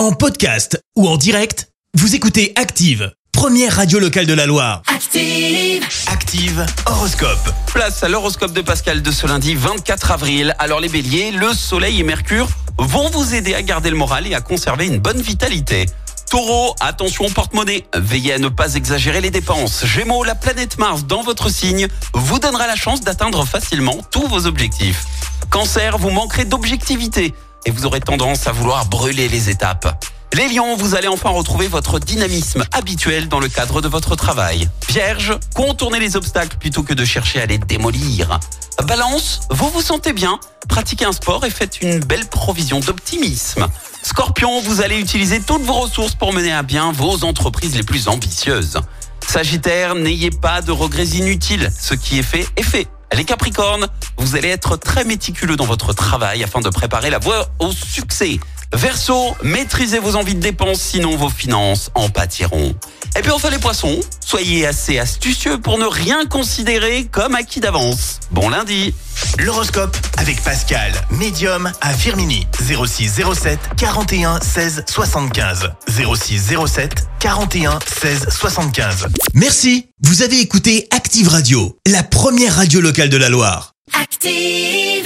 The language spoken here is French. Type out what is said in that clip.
En podcast ou en direct, vous écoutez Active, première radio locale de la Loire. Active. Active Horoscope. Place à l'horoscope de Pascal de ce lundi 24 avril. Alors les béliers, le soleil et Mercure vont vous aider à garder le moral et à conserver une bonne vitalité. Taureau, attention au porte-monnaie, veillez à ne pas exagérer les dépenses. Gémeaux, la planète Mars dans votre signe vous donnera la chance d'atteindre facilement tous vos objectifs. Cancer, vous manquerez d'objectivité et vous aurez tendance à vouloir brûler les étapes. Les lions, vous allez enfin retrouver votre dynamisme habituel dans le cadre de votre travail. Vierge, contournez les obstacles plutôt que de chercher à les démolir. Balance, vous vous sentez bien, pratiquez un sport et faites une belle provision d'optimisme. Scorpion, vous allez utiliser toutes vos ressources pour mener à bien vos entreprises les plus ambitieuses. Sagittaire, n'ayez pas de regrets inutiles, ce qui est fait est fait. Les Capricornes, vous allez être très méticuleux dans votre travail afin de préparer la voie au succès. Verseau, maîtrisez vos envies de dépenses, sinon vos finances en pâtiront. Et puis enfin les poissons, soyez assez astucieux pour ne rien considérer comme acquis d'avance. Bon lundi L'horoscope avec Pascal, médium à Firmini. 06 07 41 16 75. 06 07 41 16 75. Merci, vous avez écouté Active Radio, la première radio locale de la Loire. Active.